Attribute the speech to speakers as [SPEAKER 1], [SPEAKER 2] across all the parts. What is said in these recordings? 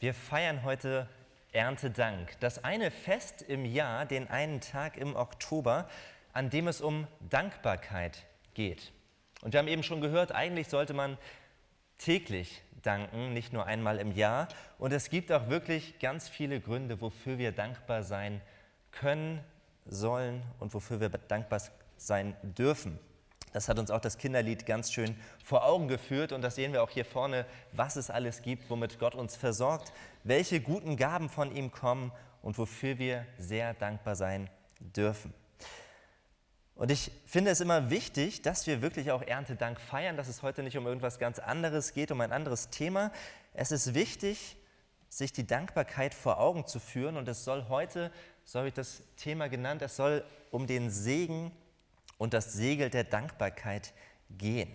[SPEAKER 1] Wir feiern heute Erntedank. Das eine Fest im Jahr, den einen Tag im Oktober, an dem es um Dankbarkeit geht. Und wir haben eben schon gehört, eigentlich sollte man täglich danken, nicht nur einmal im Jahr. Und es gibt auch wirklich ganz viele Gründe, wofür wir dankbar sein können, sollen und wofür wir dankbar sein dürfen. Das hat uns auch das Kinderlied ganz schön vor Augen geführt und das sehen wir auch hier vorne, was es alles gibt, womit Gott uns versorgt, welche guten Gaben von ihm kommen und wofür wir sehr dankbar sein dürfen. Und ich finde es immer wichtig, dass wir wirklich auch Erntedank feiern, dass es heute nicht um irgendwas ganz anderes geht, um ein anderes Thema. Es ist wichtig, sich die Dankbarkeit vor Augen zu führen und es soll heute, so habe ich das Thema genannt, es soll um den Segen und das Segel der Dankbarkeit gehen.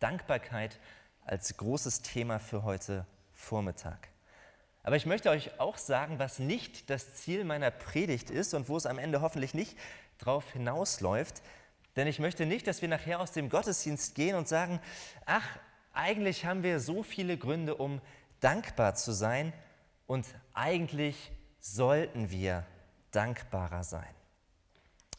[SPEAKER 1] Dankbarkeit als großes Thema für heute Vormittag. Aber ich möchte euch auch sagen, was nicht das Ziel meiner Predigt ist und wo es am Ende hoffentlich nicht drauf hinausläuft. Denn ich möchte nicht, dass wir nachher aus dem Gottesdienst gehen und sagen, ach, eigentlich haben wir so viele Gründe, um dankbar zu sein und eigentlich sollten wir dankbarer sein.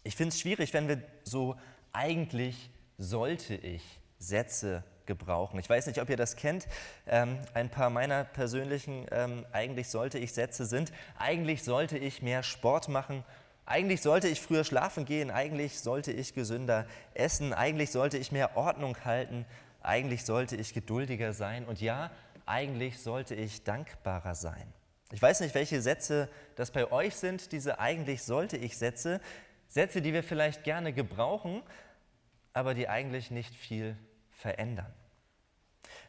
[SPEAKER 1] Ich finde es schwierig, wenn wir so eigentlich sollte ich Sätze gebrauchen. Ich weiß nicht, ob ihr das kennt. Ähm, ein paar meiner persönlichen ähm, eigentlich sollte ich Sätze sind, eigentlich sollte ich mehr Sport machen, eigentlich sollte ich früher schlafen gehen, eigentlich sollte ich gesünder essen, eigentlich sollte ich mehr Ordnung halten, eigentlich sollte ich geduldiger sein und ja, eigentlich sollte ich dankbarer sein. Ich weiß nicht, welche Sätze das bei euch sind, diese eigentlich sollte ich Sätze. Sätze, die wir vielleicht gerne gebrauchen, aber die eigentlich nicht viel verändern.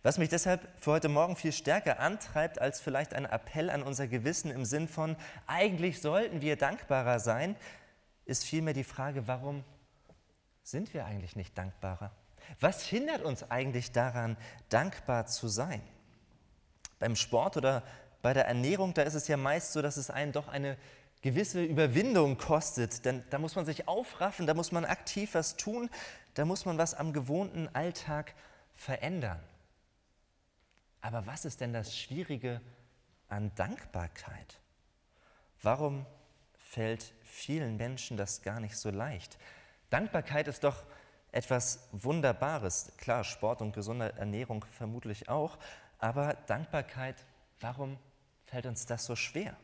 [SPEAKER 1] Was mich deshalb für heute Morgen viel stärker antreibt als vielleicht ein Appell an unser Gewissen im Sinn von, eigentlich sollten wir dankbarer sein, ist vielmehr die Frage, warum sind wir eigentlich nicht dankbarer? Was hindert uns eigentlich daran, dankbar zu sein? Beim Sport oder bei der Ernährung, da ist es ja meist so, dass es einen doch eine gewisse Überwindung kostet, denn da muss man sich aufraffen, da muss man aktiv was tun, da muss man was am gewohnten Alltag verändern. Aber was ist denn das Schwierige an Dankbarkeit? Warum fällt vielen Menschen das gar nicht so leicht? Dankbarkeit ist doch etwas Wunderbares. Klar, Sport und gesunde Ernährung vermutlich auch, aber Dankbarkeit, warum fällt uns das so schwer?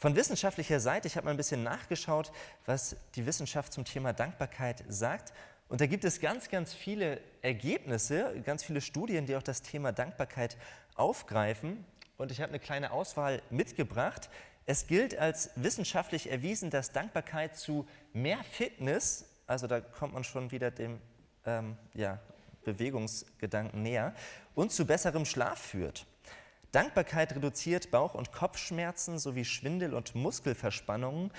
[SPEAKER 1] Von wissenschaftlicher Seite, ich habe mal ein bisschen nachgeschaut, was die Wissenschaft zum Thema Dankbarkeit sagt. Und da gibt es ganz, ganz viele Ergebnisse, ganz viele Studien, die auch das Thema Dankbarkeit aufgreifen. Und ich habe eine kleine Auswahl mitgebracht. Es gilt als wissenschaftlich erwiesen, dass Dankbarkeit zu mehr Fitness, also da kommt man schon wieder dem ähm, ja, Bewegungsgedanken näher, und zu besserem Schlaf führt. Dankbarkeit reduziert Bauch- und Kopfschmerzen sowie Schwindel- und Muskelverspannungen.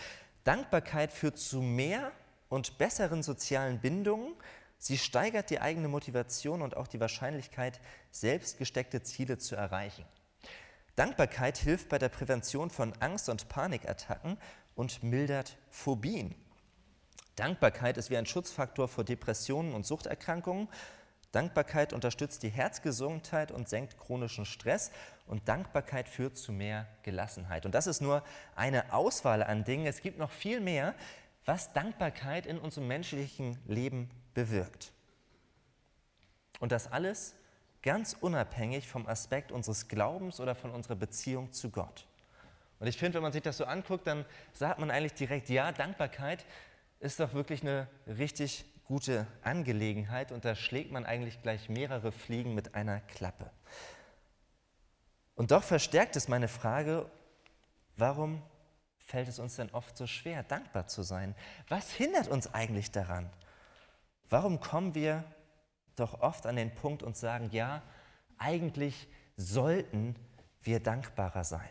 [SPEAKER 1] Dankbarkeit führt zu mehr und besseren sozialen Bindungen. Sie steigert die eigene Motivation und auch die Wahrscheinlichkeit, selbst gesteckte Ziele zu erreichen. Dankbarkeit hilft bei der Prävention von Angst- und Panikattacken und mildert Phobien. Dankbarkeit ist wie ein Schutzfaktor vor Depressionen und Suchterkrankungen Dankbarkeit unterstützt die Herzgesundheit und senkt chronischen Stress und Dankbarkeit führt zu mehr Gelassenheit. Und das ist nur eine Auswahl an Dingen. Es gibt noch viel mehr, was Dankbarkeit in unserem menschlichen Leben bewirkt. Und das alles ganz unabhängig vom Aspekt unseres Glaubens oder von unserer Beziehung zu Gott. Und ich finde, wenn man sich das so anguckt, dann sagt man eigentlich direkt, ja, Dankbarkeit ist doch wirklich eine richtig gute Angelegenheit und da schlägt man eigentlich gleich mehrere Fliegen mit einer Klappe. Und doch verstärkt es meine Frage, warum fällt es uns denn oft so schwer, dankbar zu sein? Was hindert uns eigentlich daran? Warum kommen wir doch oft an den Punkt und sagen, ja, eigentlich sollten wir dankbarer sein?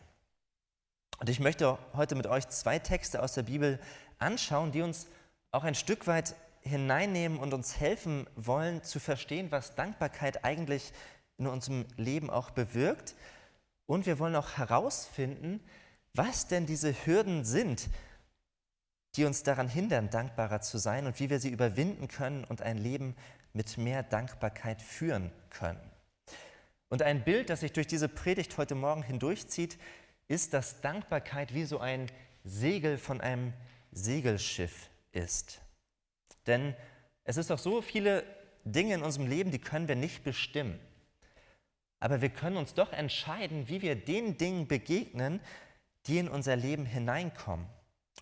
[SPEAKER 1] Und ich möchte heute mit euch zwei Texte aus der Bibel anschauen, die uns auch ein Stück weit hineinnehmen und uns helfen wollen zu verstehen, was Dankbarkeit eigentlich in unserem Leben auch bewirkt. Und wir wollen auch herausfinden, was denn diese Hürden sind, die uns daran hindern, dankbarer zu sein und wie wir sie überwinden können und ein Leben mit mehr Dankbarkeit führen können. Und ein Bild, das sich durch diese Predigt heute Morgen hindurchzieht, ist, dass Dankbarkeit wie so ein Segel von einem Segelschiff ist. Denn es ist doch so viele Dinge in unserem Leben, die können wir nicht bestimmen. Aber wir können uns doch entscheiden, wie wir den Dingen begegnen, die in unser Leben hineinkommen.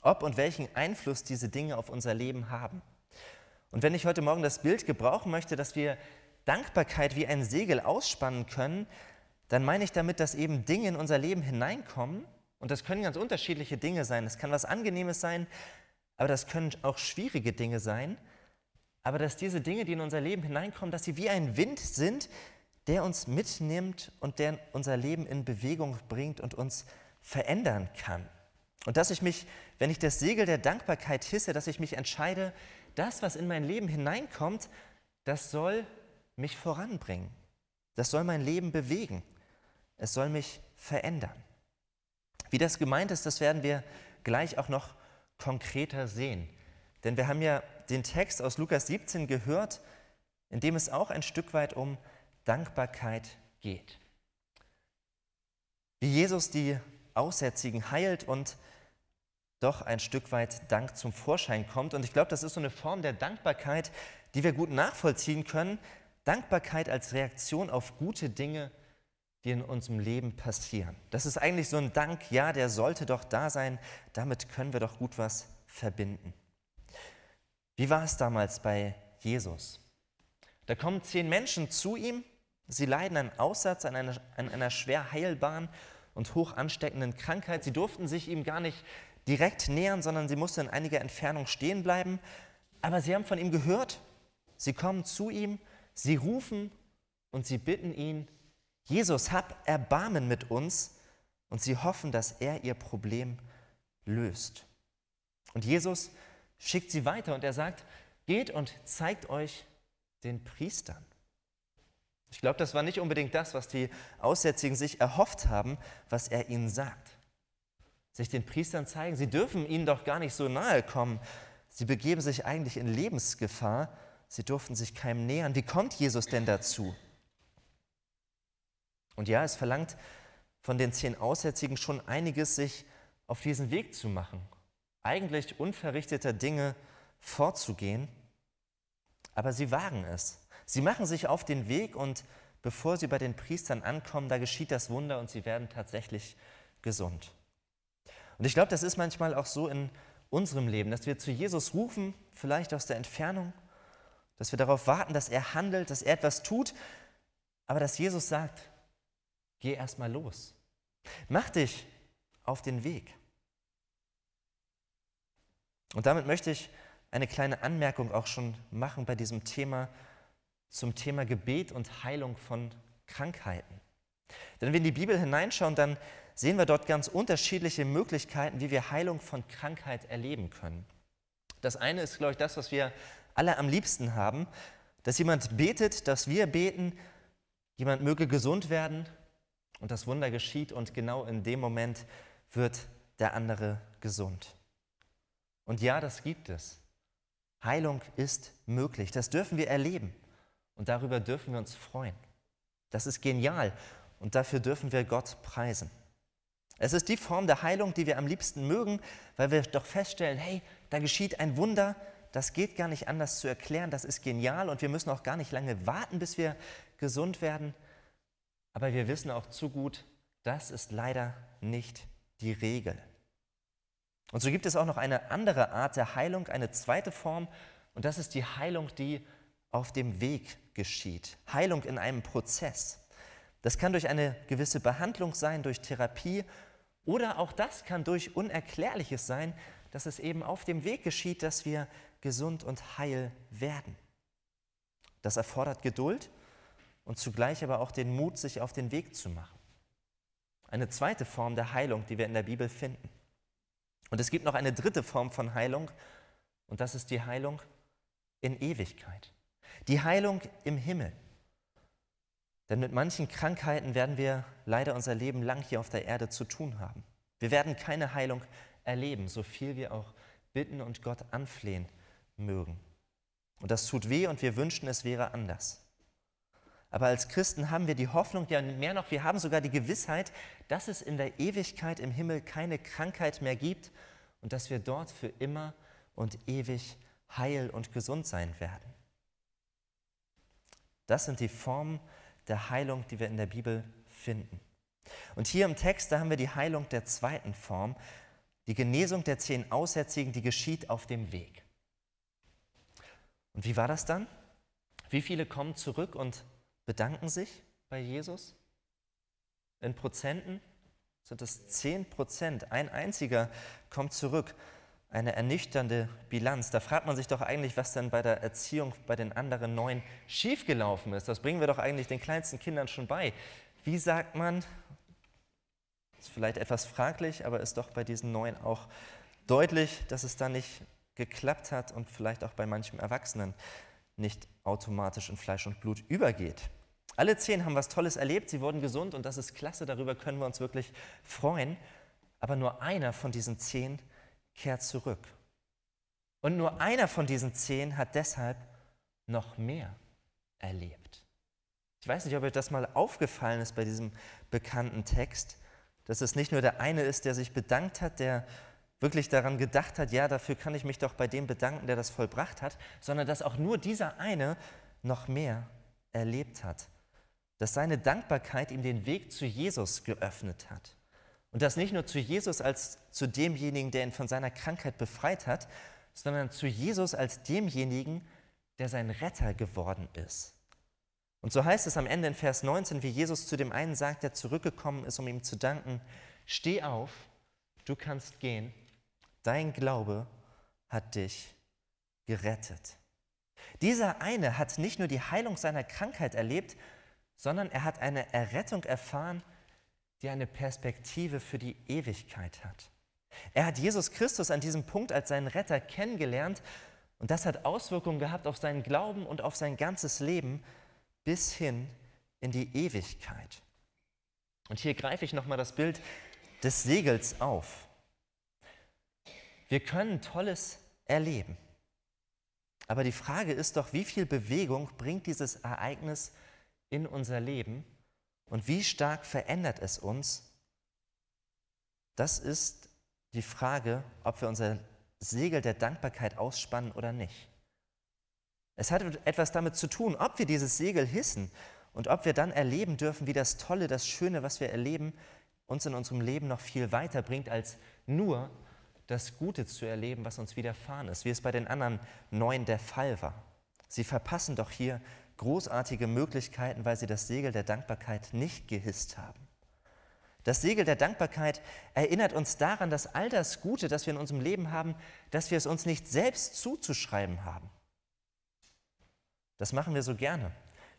[SPEAKER 1] Ob und welchen Einfluss diese Dinge auf unser Leben haben. Und wenn ich heute Morgen das Bild gebrauchen möchte, dass wir Dankbarkeit wie ein Segel ausspannen können, dann meine ich damit, dass eben Dinge in unser Leben hineinkommen. Und das können ganz unterschiedliche Dinge sein. Es kann was Angenehmes sein, aber das können auch schwierige Dinge sein. Aber dass diese Dinge, die in unser Leben hineinkommen, dass sie wie ein Wind sind, der uns mitnimmt und der unser Leben in Bewegung bringt und uns verändern kann. Und dass ich mich, wenn ich das Segel der Dankbarkeit hisse, dass ich mich entscheide, das, was in mein Leben hineinkommt, das soll mich voranbringen. Das soll mein Leben bewegen. Es soll mich verändern. Wie das gemeint ist, das werden wir gleich auch noch konkreter sehen. Denn wir haben ja den Text aus Lukas 17 gehört, in dem es auch ein Stück weit um Dankbarkeit geht. Wie Jesus die Aussätzigen heilt und doch ein Stück weit Dank zum Vorschein kommt. Und ich glaube, das ist so eine Form der Dankbarkeit, die wir gut nachvollziehen können. Dankbarkeit als Reaktion auf gute Dinge, die in unserem Leben passieren. Das ist eigentlich so ein Dank, ja, der sollte doch da sein. Damit können wir doch gut was verbinden. Wie war es damals bei Jesus? Da kommen zehn Menschen zu ihm, sie leiden einen Aussatz an einer, an einer schwer heilbaren und hoch ansteckenden Krankheit. Sie durften sich ihm gar nicht direkt nähern, sondern sie mussten in einiger Entfernung stehen bleiben. Aber sie haben von ihm gehört, sie kommen zu ihm, sie rufen und sie bitten ihn, Jesus, hab Erbarmen mit uns und sie hoffen, dass er ihr Problem löst. Und Jesus schickt sie weiter und er sagt, geht und zeigt euch den Priestern. Ich glaube, das war nicht unbedingt das, was die Aussätzigen sich erhofft haben, was er ihnen sagt. Sich den Priestern zeigen, sie dürfen ihnen doch gar nicht so nahe kommen. Sie begeben sich eigentlich in Lebensgefahr. Sie durften sich keinem nähern. Wie kommt Jesus denn dazu? Und ja, es verlangt von den zehn Aussätzigen schon einiges, sich auf diesen Weg zu machen, eigentlich unverrichteter Dinge vorzugehen, aber sie wagen es. Sie machen sich auf den Weg und bevor sie bei den Priestern ankommen, da geschieht das Wunder und sie werden tatsächlich gesund. Und ich glaube, das ist manchmal auch so in unserem Leben, dass wir zu Jesus rufen, vielleicht aus der Entfernung, dass wir darauf warten, dass er handelt, dass er etwas tut, aber dass Jesus sagt, geh erst mal los. Mach dich auf den Weg. Und damit möchte ich eine kleine Anmerkung auch schon machen bei diesem Thema zum Thema Gebet und Heilung von Krankheiten. Denn wenn wir in die Bibel hineinschauen, dann sehen wir dort ganz unterschiedliche Möglichkeiten, wie wir Heilung von Krankheit erleben können. Das eine ist, glaube ich, das, was wir alle am liebsten haben, dass jemand betet, dass wir beten, jemand möge gesund werden und das Wunder geschieht und genau in dem Moment wird der andere gesund. Und ja, das gibt es. Heilung ist möglich. Das dürfen wir erleben. Und darüber dürfen wir uns freuen. Das ist genial. Und dafür dürfen wir Gott preisen. Es ist die Form der Heilung, die wir am liebsten mögen, weil wir doch feststellen, hey, da geschieht ein Wunder, das geht gar nicht anders zu erklären, das ist genial und wir müssen auch gar nicht lange warten, bis wir gesund werden. Aber wir wissen auch zu gut, das ist leider nicht die Regel. Und so gibt es auch noch eine andere Art der Heilung, eine zweite Form, und das ist die Heilung, die auf dem Weg geschieht. Heilung in einem Prozess. Das kann durch eine gewisse Behandlung sein, durch Therapie, oder auch das kann durch Unerklärliches sein, dass es eben auf dem Weg geschieht, dass wir gesund und heil werden. Das erfordert Geduld und zugleich aber auch den Mut, sich auf den Weg zu machen. Eine zweite Form der Heilung, die wir in der Bibel finden. Und es gibt noch eine dritte Form von Heilung und das ist die Heilung in Ewigkeit. Die Heilung im Himmel. Denn mit manchen Krankheiten werden wir leider unser Leben lang hier auf der Erde zu tun haben. Wir werden keine Heilung erleben, so viel wir auch bitten und Gott anflehen mögen. Und das tut weh und wir wünschen, es wäre anders. Aber als Christen haben wir die Hoffnung, ja mehr noch, wir haben sogar die Gewissheit, dass es in der Ewigkeit im Himmel keine Krankheit mehr gibt und dass wir dort für immer und ewig heil und gesund sein werden. Das sind die Formen der Heilung, die wir in der Bibel finden. Und hier im Text, da haben wir die Heilung der zweiten Form, die Genesung der zehn Aussätzigen, die geschieht auf dem Weg. Und wie war das dann? Wie viele kommen zurück und bedanken sich bei Jesus? In Prozenten sind es 10 Prozent. Ein einziger kommt zurück. Eine ernüchternde Bilanz. Da fragt man sich doch eigentlich, was denn bei der Erziehung bei den anderen neun schiefgelaufen ist. Das bringen wir doch eigentlich den kleinsten Kindern schon bei. Wie sagt man, ist vielleicht etwas fraglich, aber ist doch bei diesen neun auch deutlich, dass es da nicht geklappt hat und vielleicht auch bei manchem Erwachsenen nicht automatisch in Fleisch und Blut übergeht. Alle zehn haben was Tolles erlebt, sie wurden gesund und das ist klasse, darüber können wir uns wirklich freuen. Aber nur einer von diesen zehn kehrt zurück. Und nur einer von diesen zehn hat deshalb noch mehr erlebt. Ich weiß nicht, ob euch das mal aufgefallen ist bei diesem bekannten Text, dass es nicht nur der eine ist, der sich bedankt hat, der wirklich daran gedacht hat, ja, dafür kann ich mich doch bei dem bedanken, der das vollbracht hat, sondern dass auch nur dieser eine noch mehr erlebt hat dass seine Dankbarkeit ihm den Weg zu Jesus geöffnet hat. Und das nicht nur zu Jesus als zu demjenigen, der ihn von seiner Krankheit befreit hat, sondern zu Jesus als demjenigen, der sein Retter geworden ist. Und so heißt es am Ende in Vers 19, wie Jesus zu dem einen sagt, der zurückgekommen ist, um ihm zu danken, steh auf, du kannst gehen, dein Glaube hat dich gerettet. Dieser eine hat nicht nur die Heilung seiner Krankheit erlebt, sondern er hat eine Errettung erfahren, die eine Perspektive für die Ewigkeit hat. Er hat Jesus Christus an diesem Punkt als seinen Retter kennengelernt und das hat Auswirkungen gehabt auf seinen Glauben und auf sein ganzes Leben bis hin in die Ewigkeit. Und hier greife ich nochmal das Bild des Segels auf. Wir können Tolles erleben. Aber die Frage ist doch, wie viel Bewegung bringt dieses Ereignis in unser Leben und wie stark verändert es uns? Das ist die Frage, ob wir unser Segel der Dankbarkeit ausspannen oder nicht. Es hat etwas damit zu tun, ob wir dieses Segel hissen und ob wir dann erleben dürfen, wie das Tolle, das Schöne, was wir erleben, uns in unserem Leben noch viel weiter bringt, als nur das Gute zu erleben, was uns widerfahren ist, wie es bei den anderen neun der Fall war. Sie verpassen doch hier großartige Möglichkeiten, weil sie das Segel der Dankbarkeit nicht gehisst haben. Das Segel der Dankbarkeit erinnert uns daran, dass all das Gute, das wir in unserem Leben haben, dass wir es uns nicht selbst zuzuschreiben haben. Das machen wir so gerne.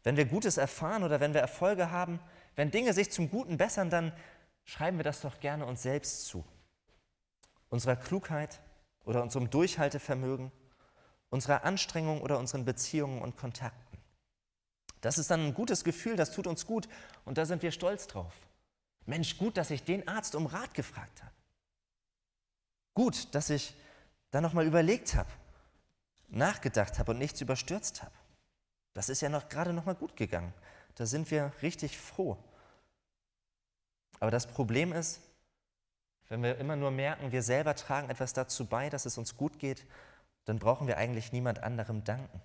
[SPEAKER 1] Wenn wir Gutes erfahren oder wenn wir Erfolge haben, wenn Dinge sich zum Guten bessern, dann schreiben wir das doch gerne uns selbst zu. Unserer Klugheit oder unserem Durchhaltevermögen, unserer Anstrengung oder unseren Beziehungen und Kontakten. Das ist dann ein gutes Gefühl, das tut uns gut und da sind wir stolz drauf. Mensch, gut, dass ich den Arzt um Rat gefragt habe. Gut, dass ich da nochmal überlegt habe, nachgedacht habe und nichts überstürzt habe. Das ist ja noch gerade nochmal gut gegangen. Da sind wir richtig froh. Aber das Problem ist, wenn wir immer nur merken, wir selber tragen etwas dazu bei, dass es uns gut geht, dann brauchen wir eigentlich niemand anderem danken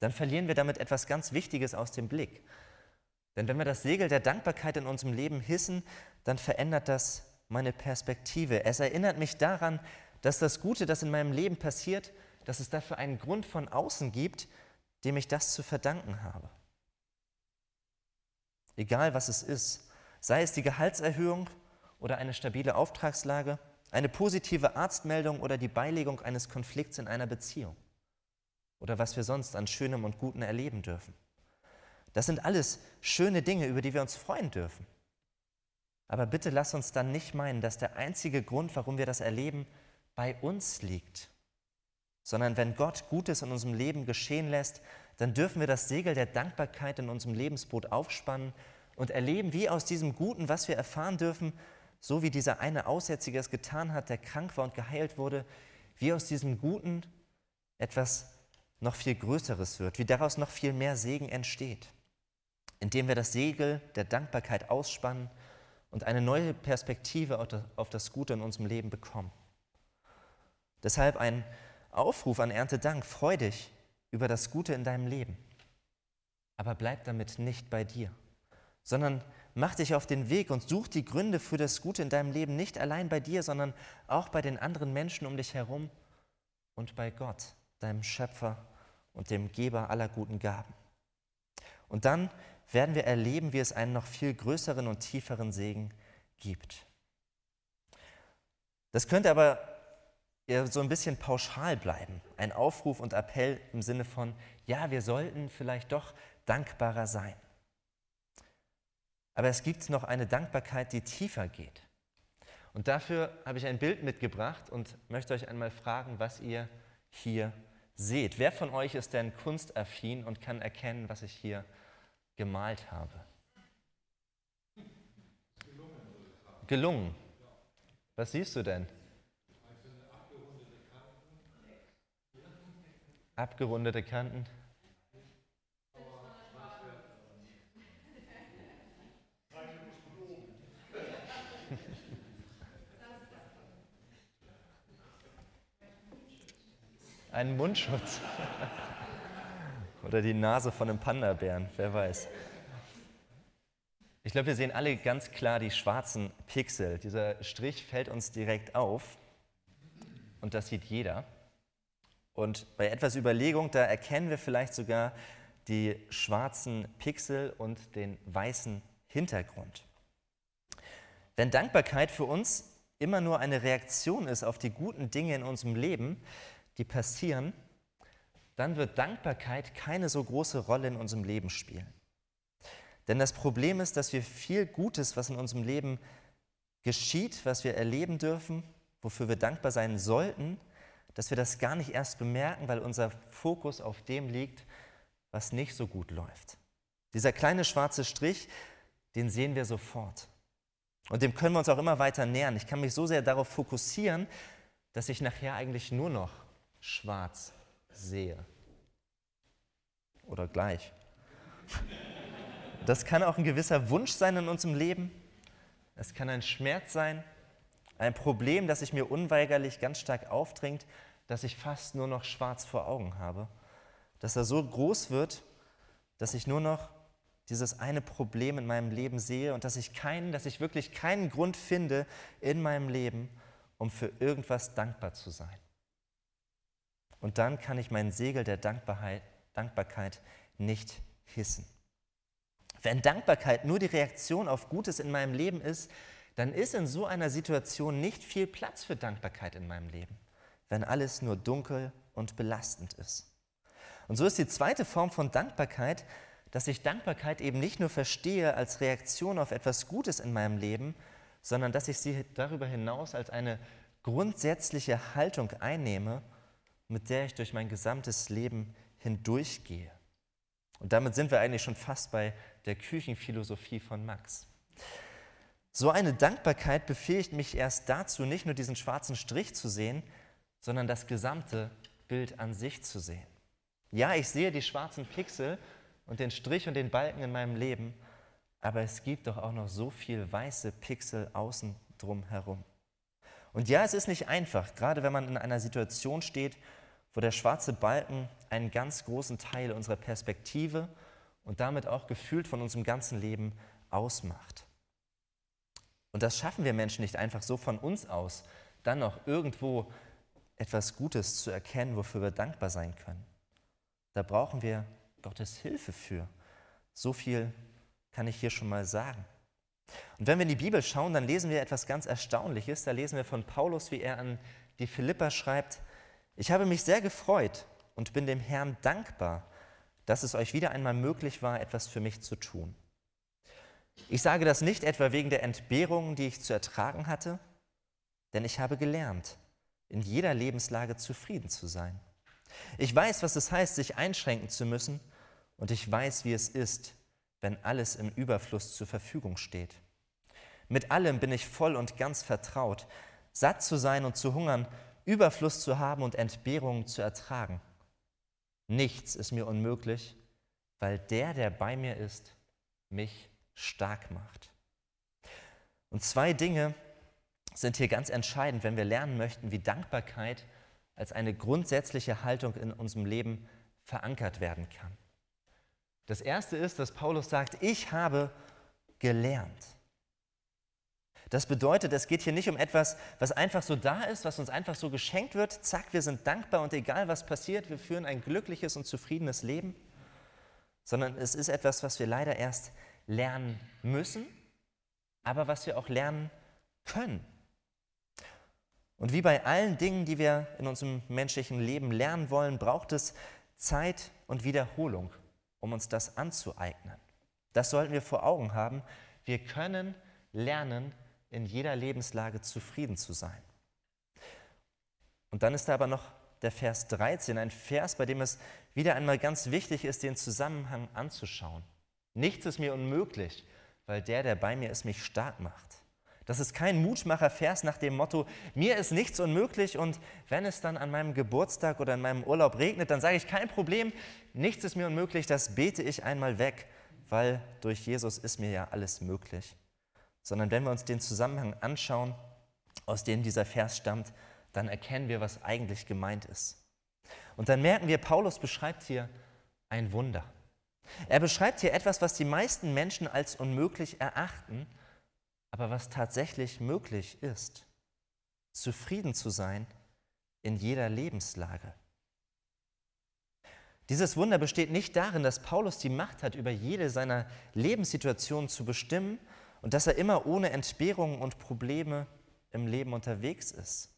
[SPEAKER 1] dann verlieren wir damit etwas ganz Wichtiges aus dem Blick. Denn wenn wir das Segel der Dankbarkeit in unserem Leben hissen, dann verändert das meine Perspektive. Es erinnert mich daran, dass das Gute, das in meinem Leben passiert, dass es dafür einen Grund von außen gibt, dem ich das zu verdanken habe. Egal was es ist, sei es die Gehaltserhöhung oder eine stabile Auftragslage, eine positive Arztmeldung oder die Beilegung eines Konflikts in einer Beziehung oder was wir sonst an Schönem und Guten erleben dürfen. Das sind alles schöne Dinge, über die wir uns freuen dürfen. Aber bitte lass uns dann nicht meinen, dass der einzige Grund, warum wir das erleben, bei uns liegt, sondern wenn Gott Gutes in unserem Leben geschehen lässt, dann dürfen wir das Segel der Dankbarkeit in unserem Lebensboot aufspannen und erleben, wie aus diesem Guten, was wir erfahren dürfen, so wie dieser eine Aussätzige es getan hat, der krank war und geheilt wurde, wie aus diesem Guten etwas noch viel Größeres wird, wie daraus noch viel mehr Segen entsteht. indem wir das Segel der Dankbarkeit ausspannen und eine neue Perspektive auf das Gute in unserem Leben bekommen. Deshalb ein Aufruf an Erntedank, freu dich über das Gute in deinem Leben. Aber bleib damit nicht bei dir, sondern mach dich auf den Weg und such die Gründe für das Gute in deinem Leben nicht allein bei dir, sondern auch bei den anderen Menschen um dich herum und bei Gott, deinem Schöpfer und dem Geber aller guten Gaben. Und dann werden wir erleben, wie es einen noch viel größeren und tieferen Segen gibt. Das könnte aber so ein bisschen pauschal bleiben. Ein Aufruf und Appell im Sinne von, ja, wir sollten vielleicht doch dankbarer sein. Aber es gibt noch eine Dankbarkeit, die tiefer geht. Und dafür habe ich ein Bild mitgebracht und möchte euch einmal fragen, was ihr hier seht. Wer von euch ist denn kunstaffin und kann erkennen, was ich hier gemalt habe? Gelungen. Was siehst du denn? Abgerundete Kanten. Ein Mundschutz. Oder die Nase von einem Panda-Bären, wer weiß. Ich glaube, wir sehen alle ganz klar die schwarzen Pixel. Dieser Strich fällt uns direkt auf und das sieht jeder. Und bei etwas Überlegung, da erkennen wir vielleicht sogar die schwarzen Pixel und den weißen Hintergrund. Wenn Dankbarkeit für uns immer nur eine Reaktion ist auf die guten Dinge in unserem Leben, die passieren, dann wird Dankbarkeit keine so große Rolle in unserem Leben spielen. Denn das Problem ist, dass wir viel Gutes, was in unserem Leben geschieht, was wir erleben dürfen, wofür wir dankbar sein sollten, dass wir das gar nicht erst bemerken, weil unser Fokus auf dem liegt, was nicht so gut läuft. Dieser kleine schwarze Strich, den sehen wir sofort. Und dem können wir uns auch immer weiter nähern. Ich kann mich so sehr darauf fokussieren, dass ich nachher eigentlich nur noch schwarz sehe. Oder gleich. Das kann auch ein gewisser Wunsch sein in unserem Leben. Es kann ein Schmerz sein, ein Problem, das sich mir unweigerlich ganz stark aufdringt, dass ich fast nur noch schwarz vor Augen habe. Dass er so groß wird, dass ich nur noch dieses eine Problem in meinem Leben sehe und dass ich keinen, dass ich wirklich keinen Grund finde in meinem Leben, um für irgendwas dankbar zu sein. Und dann kann ich mein Segel der Dankbarkeit, nicht hissen. Wenn Dankbarkeit nur die Reaktion auf Gutes in meinem Leben ist, dann ist in so einer Situation nicht viel Platz für Dankbarkeit in meinem Leben, wenn alles nur dunkel und belastend ist. Und so ist die zweite Form von Dankbarkeit, dass ich Dankbarkeit eben nicht nur verstehe als Reaktion auf etwas Gutes in meinem Leben, sondern dass ich sie darüber hinaus als eine grundsätzliche Haltung einnehme mit der ich durch mein gesamtes Leben hindurchgehe. Und damit sind wir eigentlich schon fast bei der Küchenphilosophie von Max. So eine Dankbarkeit befähigt mich erst dazu, nicht nur diesen schwarzen Strich zu sehen, sondern das gesamte Bild an sich zu sehen. Ja, ich sehe die schwarzen Pixel und den Strich und den Balken in meinem Leben, aber es gibt doch auch noch so viel weiße Pixel außen drum herum. Und ja, es ist nicht einfach, gerade wenn man in einer Situation steht, wo der schwarze Balken einen ganz großen Teil unserer Perspektive und damit auch gefühlt von unserem ganzen Leben ausmacht. Und das schaffen wir Menschen nicht einfach so von uns aus, dann noch irgendwo etwas Gutes zu erkennen, wofür wir dankbar sein können. Da brauchen wir Gottes Hilfe für. So viel kann ich hier schon mal sagen. Und wenn wir in die Bibel schauen, dann lesen wir etwas ganz Erstaunliches. Da lesen wir von Paulus, wie er an die Philipper schreibt, ich habe mich sehr gefreut und bin dem Herrn dankbar, dass es euch wieder einmal möglich war, etwas für mich zu tun. Ich sage das nicht etwa wegen der Entbehrungen, die ich zu ertragen hatte, denn ich habe gelernt, in jeder Lebenslage zufrieden zu sein. Ich weiß, was es heißt, sich einschränken zu müssen, und ich weiß, wie es ist, wenn alles im Überfluss zur Verfügung steht. Mit allem bin ich voll und ganz vertraut. Satt zu sein und zu hungern, Überfluss zu haben und Entbehrungen zu ertragen. Nichts ist mir unmöglich, weil der, der bei mir ist, mich stark macht. Und zwei Dinge sind hier ganz entscheidend, wenn wir lernen möchten, wie Dankbarkeit als eine grundsätzliche Haltung in unserem Leben verankert werden kann. Das erste ist, dass Paulus sagt, ich habe gelernt. Das bedeutet, es geht hier nicht um etwas, was einfach so da ist, was uns einfach so geschenkt wird. Zack, wir sind dankbar und egal was passiert, wir führen ein glückliches und zufriedenes Leben, sondern es ist etwas, was wir leider erst lernen müssen, aber was wir auch lernen können. Und wie bei allen Dingen, die wir in unserem menschlichen Leben lernen wollen, braucht es Zeit und Wiederholung, um uns das anzueignen. Das sollten wir vor Augen haben. Wir können lernen, in jeder Lebenslage zufrieden zu sein. Und dann ist da aber noch der Vers 13, ein Vers, bei dem es wieder einmal ganz wichtig ist, den Zusammenhang anzuschauen. Nichts ist mir unmöglich, weil der, der bei mir ist, mich stark macht. Das ist kein Mutmacher-Vers nach dem Motto, mir ist nichts unmöglich und wenn es dann an meinem Geburtstag oder in meinem Urlaub regnet, dann sage ich kein Problem, nichts ist mir unmöglich, das bete ich einmal weg, weil durch Jesus ist mir ja alles möglich. Sondern wenn wir uns den Zusammenhang anschauen, aus dem dieser Vers stammt, dann erkennen wir, was eigentlich gemeint ist. Und dann merken wir, Paulus beschreibt hier ein Wunder. Er beschreibt hier etwas, was die meisten Menschen als unmöglich erachten, aber was tatsächlich möglich ist, zufrieden zu sein in jeder Lebenslage. Dieses Wunder besteht nicht darin, dass Paulus die Macht hat, über jede seiner Lebenssituationen zu bestimmen und dass er immer ohne Entbehrungen und Probleme im Leben unterwegs ist,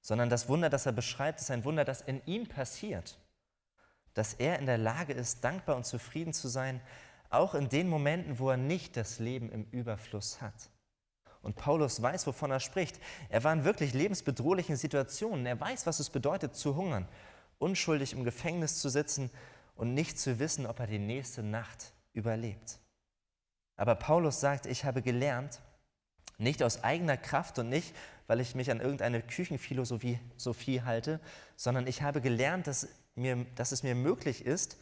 [SPEAKER 1] sondern das Wunder, das er beschreibt, ist ein Wunder, das in ihm passiert, dass er in der Lage ist, dankbar und zufrieden zu sein, auch in den Momenten, wo er nicht das Leben im Überfluss hat. Und Paulus weiß, wovon er spricht. Er war in wirklich lebensbedrohlichen Situationen. Er weiß, was es bedeutet, zu hungern, unschuldig im Gefängnis zu sitzen und nicht zu wissen, ob er die nächste Nacht überlebt. Aber Paulus sagt, ich habe gelernt, nicht aus eigener Kraft und nicht, weil ich mich an irgendeine Küchenphilosophie Sophie halte, sondern ich habe gelernt, dass, mir, dass es mir möglich ist,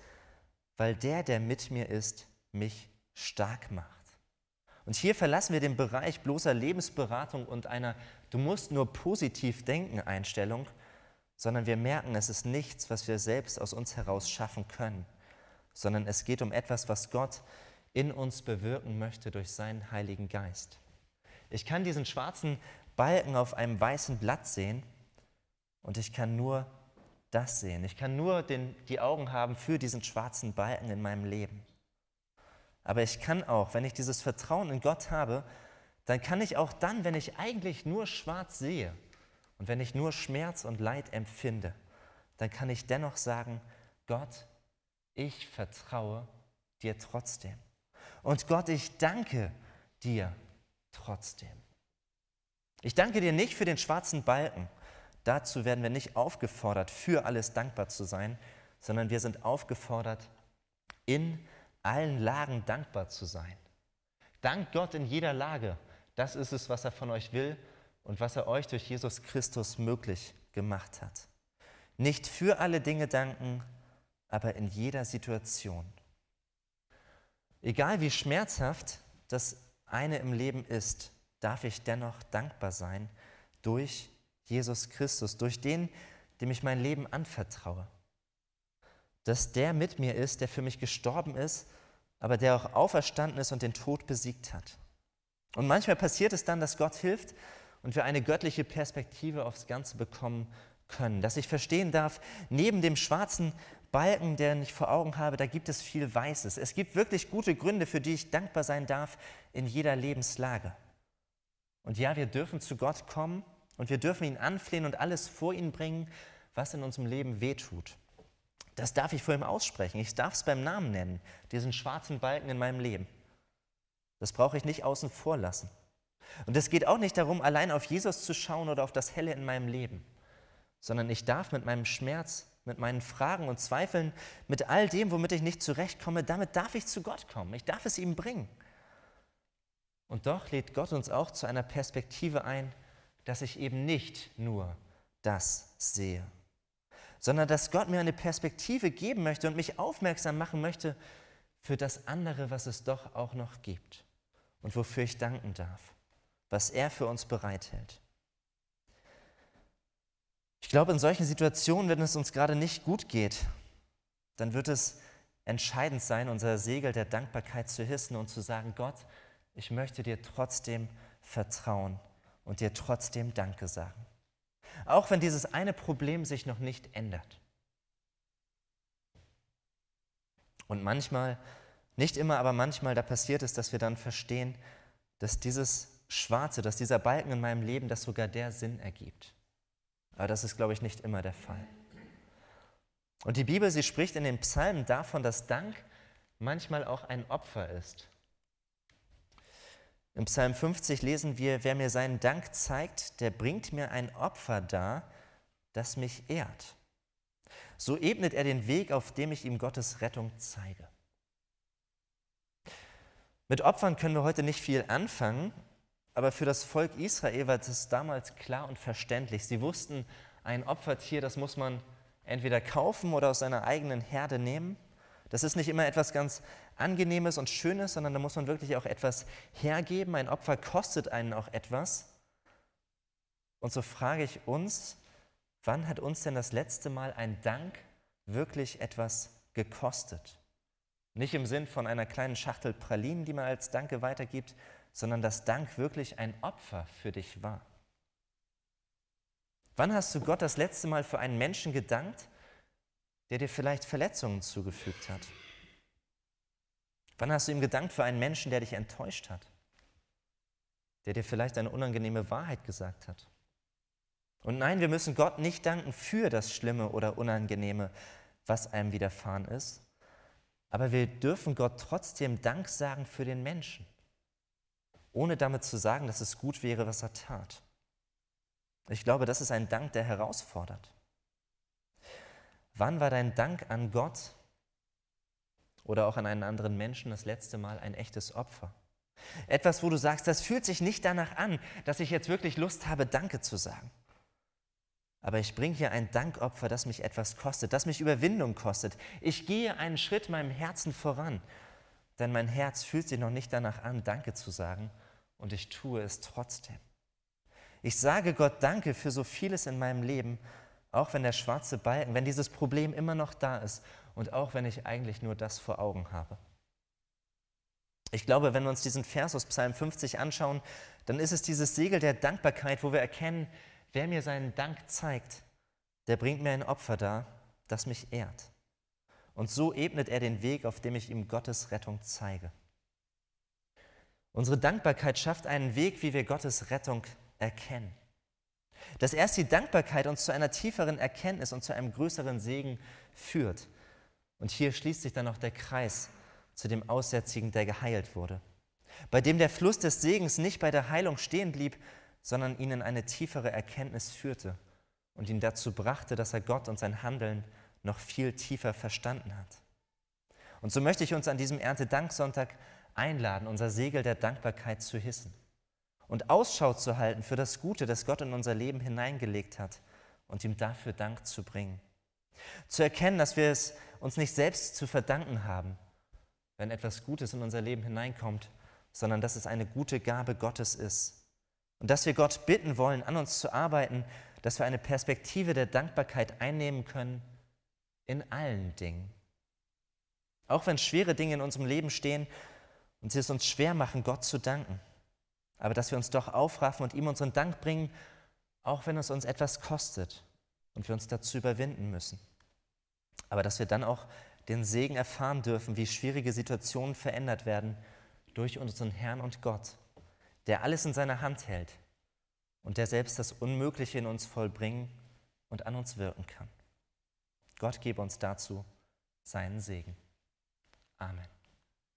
[SPEAKER 1] weil der, der mit mir ist, mich stark macht. Und hier verlassen wir den Bereich bloßer Lebensberatung und einer Du musst nur positiv denken Einstellung, sondern wir merken, es ist nichts, was wir selbst aus uns heraus schaffen können, sondern es geht um etwas, was Gott in uns bewirken möchte durch seinen Heiligen Geist. Ich kann diesen schwarzen Balken auf einem weißen Blatt sehen und ich kann nur das sehen. Ich kann nur den, die Augen haben für diesen schwarzen Balken in meinem Leben. Aber ich kann auch, wenn ich dieses Vertrauen in Gott habe, dann kann ich auch dann, wenn ich eigentlich nur schwarz sehe und wenn ich nur Schmerz und Leid empfinde, dann kann ich dennoch sagen, Gott, ich vertraue dir trotzdem. Und Gott, ich danke dir trotzdem. Ich danke dir nicht für den schwarzen Balken. Dazu werden wir nicht aufgefordert, für alles dankbar zu sein, sondern wir sind aufgefordert, in allen Lagen dankbar zu sein. Dank Gott in jeder Lage. Das ist es, was er von euch will und was er euch durch Jesus Christus möglich gemacht hat. Nicht für alle Dinge danken, aber in jeder Situation. Egal wie schmerzhaft das eine im Leben ist, darf ich dennoch dankbar sein durch Jesus Christus, durch den, dem ich mein Leben anvertraue. Dass der mit mir ist, der für mich gestorben ist aber der auch auferstanden ist und den Tod besiegt hat. Und manchmal passiert es dann, dass Gott hilft und wir eine göttliche Perspektive aufs Ganze bekommen können. Dass ich verstehen darf, neben dem schwarzen Balken, den ich vor Augen habe, da gibt es viel Weißes. Es gibt wirklich gute Gründe, für die ich dankbar sein darf in jeder Lebenslage. Und ja, wir dürfen zu Gott kommen und wir dürfen ihn anflehen und alles vor ihn bringen, was in unserem Leben wehtut. Das darf ich vor ihm aussprechen. Ich darf es beim Namen nennen, diesen schwarzen Balken in meinem Leben. Das brauche ich nicht außen vor lassen. Und es geht auch nicht darum, allein auf Jesus zu schauen oder auf das Helle in meinem Leben, sondern ich darf mit meinem Schmerz, mit meinen Fragen und Zweifeln, mit all dem, womit ich nicht zurechtkomme, damit darf ich zu Gott kommen. Ich darf es ihm bringen. Und doch lädt Gott uns auch zu einer Perspektive ein, dass ich eben nicht nur das sehe sondern dass Gott mir eine Perspektive geben möchte und mich aufmerksam machen möchte, für das andere, was es doch auch noch gibt und wofür ich danken darf, was er für uns bereithält. Ich glaube, in solchen Situationen, wenn es uns gerade nicht gut geht, dann wird es entscheidend sein, unser Segel der Dankbarkeit zu hissen und zu sagen, Gott, ich möchte dir trotzdem vertrauen und dir trotzdem Danke sagen. Auch wenn dieses eine Problem sich noch nicht ändert. Und manchmal, nicht immer, aber manchmal, da passiert es, dass wir dann verstehen, dass dieses Schwarze, dass dieser Balken in meinem Leben, dass sogar der Sinn ergibt. Aber das ist, glaube ich, nicht immer der Fall. Und die Bibel, sie spricht in den Psalmen davon, dass Dank manchmal auch ein Opfer ist. Im Psalm 50 lesen wir, wer mir seinen Dank zeigt, der bringt mir ein Opfer dar, das mich ehrt. So ebnet er den Weg, auf dem ich ihm Gottes Rettung zeige. Mit Opfern können wir heute nicht viel anfangen, aber für das Volk Israel war das damals klar und verständlich. Sie wussten, ein Opfertier, das muss man entweder kaufen oder aus seiner eigenen Herde nehmen. Das ist nicht immer etwas ganz Angenehmes und Schönes, sondern da muss man wirklich auch etwas hergeben. Ein Opfer kostet einen auch etwas. Und so frage ich uns, wann hat uns denn das letzte Mal ein Dank wirklich etwas gekostet? Nicht im Sinn von einer kleinen Schachtel Pralinen, die man als Danke weitergibt, sondern dass Dank wirklich ein Opfer für dich war. Wann hast du Gott das letzte Mal für einen Menschen gedankt, der dir vielleicht Verletzungen zugefügt hat? Wann hast du ihm gedankt für einen Menschen, der dich enttäuscht hat? Der dir vielleicht eine unangenehme Wahrheit gesagt hat? Und nein, wir müssen Gott nicht danken für das Schlimme oder Unangenehme, was einem widerfahren ist, aber wir dürfen Gott trotzdem Dank sagen für den Menschen ohne damit zu sagen, dass es gut wäre, was er tat. Ich glaube, das ist ein Dank, der herausfordert. Wann war dein Dank an Gott oder auch an einen anderen Menschen das letzte Mal ein echtes Opfer? Etwas, wo du sagst, das fühlt sich nicht danach an, dass ich jetzt wirklich Lust habe, Danke zu sagen. Aber ich bringe hier ein Dankopfer, das mich etwas kostet, das mich Überwindung kostet. Ich gehe einen Schritt meinem Herzen voran, denn mein Herz fühlt sich noch nicht danach an, Danke zu sagen, und ich tue es trotzdem. Ich sage Gott Danke für so vieles in meinem Leben, auch wenn der schwarze Balken, wenn dieses Problem immer noch da ist und auch wenn ich eigentlich nur das vor Augen habe. Ich glaube, wenn wir uns diesen Vers aus Psalm 50 anschauen, dann ist es dieses Segel der Dankbarkeit, wo wir erkennen, wer mir seinen Dank zeigt, der bringt mir ein Opfer dar, das mich ehrt. Und so ebnet er den Weg, auf dem ich ihm Gottes Rettung zeige. Unsere Dankbarkeit schafft einen Weg, wie wir Gottes Rettung erkennen. Dass erst die Dankbarkeit uns zu einer tieferen Erkenntnis und zu einem größeren Segen führt. Und hier schließt sich dann noch der Kreis zu dem Aussätzigen, der geheilt wurde, bei dem der Fluss des Segens nicht bei der Heilung stehen blieb, sondern ihn in eine tiefere Erkenntnis führte und ihn dazu brachte, dass er Gott und sein Handeln noch viel tiefer verstanden hat. Und so möchte ich uns an diesem Erntedanksonntag einladen, unser Segel der Dankbarkeit zu hissen und Ausschau zu halten für das Gute, das Gott in unser Leben hineingelegt hat und ihm dafür Dank zu bringen. Zu erkennen, dass wir es uns nicht selbst zu verdanken haben, wenn etwas Gutes in unser Leben hineinkommt, sondern dass es eine gute Gabe Gottes ist. Und dass wir Gott bitten wollen, an uns zu arbeiten, dass wir eine Perspektive der Dankbarkeit einnehmen können in allen Dingen. Auch wenn schwere Dinge in unserem Leben stehen und sie es uns schwer machen, Gott zu danken. Aber dass wir uns doch aufraffen und ihm unseren Dank bringen, auch wenn es uns etwas kostet und wir uns dazu überwinden müssen. Aber dass wir dann auch den Segen erfahren dürfen, wie schwierige Situationen verändert werden durch unseren Herrn und Gott, der alles in seiner Hand hält und der selbst das Unmögliche in uns vollbringen und an uns wirken kann. Gott gebe uns dazu seinen Segen. Amen.